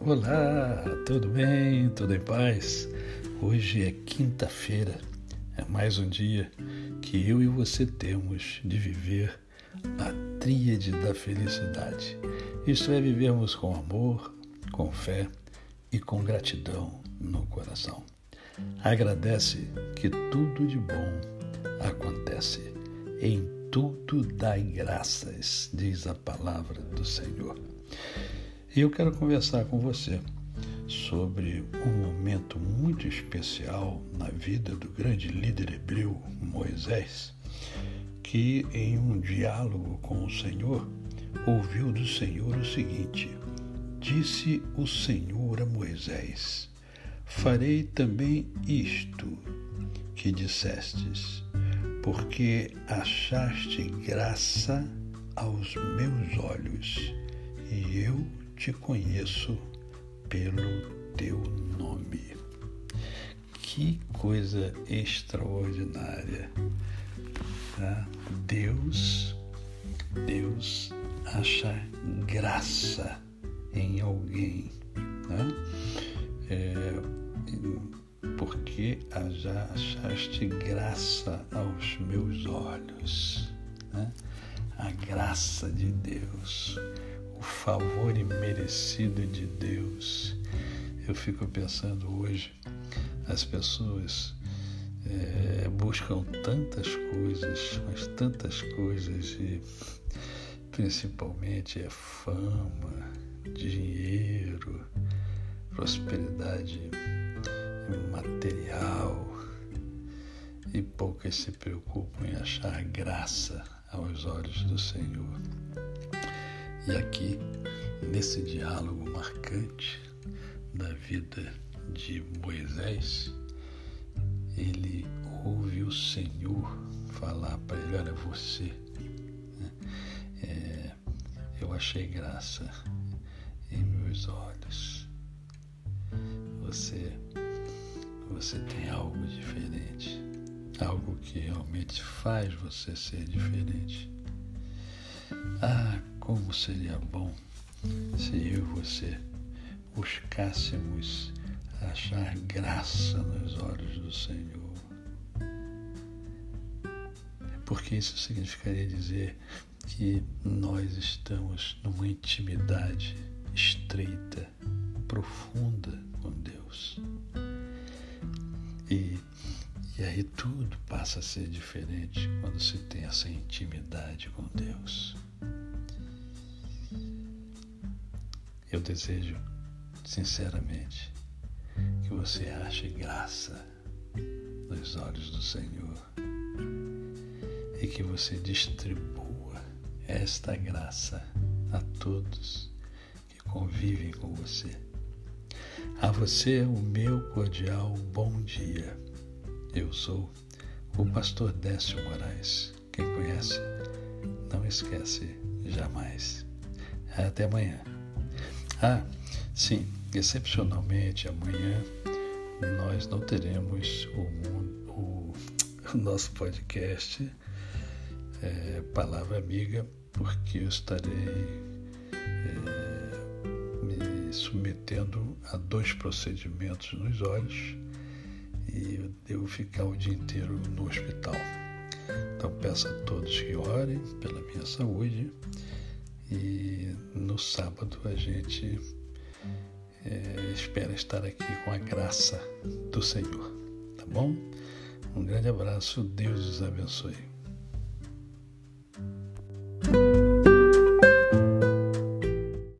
Olá, tudo bem? Tudo em paz? Hoje é quinta-feira, é mais um dia que eu e você temos de viver a tríade da felicidade. Isto é, vivermos com amor, com fé e com gratidão no coração. Agradece que tudo de bom acontece. Em tudo dai graças, diz a palavra do Senhor. E eu quero conversar com você sobre um momento muito especial na vida do grande líder hebreu Moisés, que em um diálogo com o Senhor ouviu do Senhor o seguinte: Disse o Senhor a Moisés: Farei também isto que dissestes, porque achaste graça aos meus olhos, e eu te conheço pelo teu nome. Que coisa extraordinária. Tá? Deus, Deus acha graça em alguém. Tá? É, porque já achaste graça aos meus olhos. Né? A graça de Deus favor imerecido de Deus. Eu fico pensando hoje, as pessoas é, buscam tantas coisas, mas tantas coisas, e principalmente é fama, dinheiro, prosperidade material, e poucas se preocupam em achar graça aos olhos do Senhor. E aqui, nesse diálogo marcante da vida de Moisés, ele ouve o Senhor falar para ele: Olha, você, né? é, eu achei graça em meus olhos. Você, você tem algo diferente, algo que realmente faz você ser diferente. Ah, como seria bom se eu e você buscássemos achar graça nos olhos do Senhor. Porque isso significaria dizer que nós estamos numa intimidade estreita, profunda com Deus. E, e aí tudo passa a ser diferente quando se tem essa intimidade com Deus. Eu desejo, sinceramente, que você ache graça nos olhos do Senhor e que você distribua esta graça a todos que convivem com você. A você o meu cordial bom dia. Eu sou o pastor Décio Moraes. Quem conhece, não esquece jamais. Até amanhã. Ah, sim, excepcionalmente amanhã nós não teremos o, o, o nosso podcast é, Palavra Amiga, porque eu estarei é, me submetendo a dois procedimentos nos olhos e eu devo ficar o dia inteiro no hospital. Então peço a todos que orem pela minha saúde e no sábado a gente é, espera estar aqui com a graça do Senhor. Tá bom? Um grande abraço, Deus os abençoe.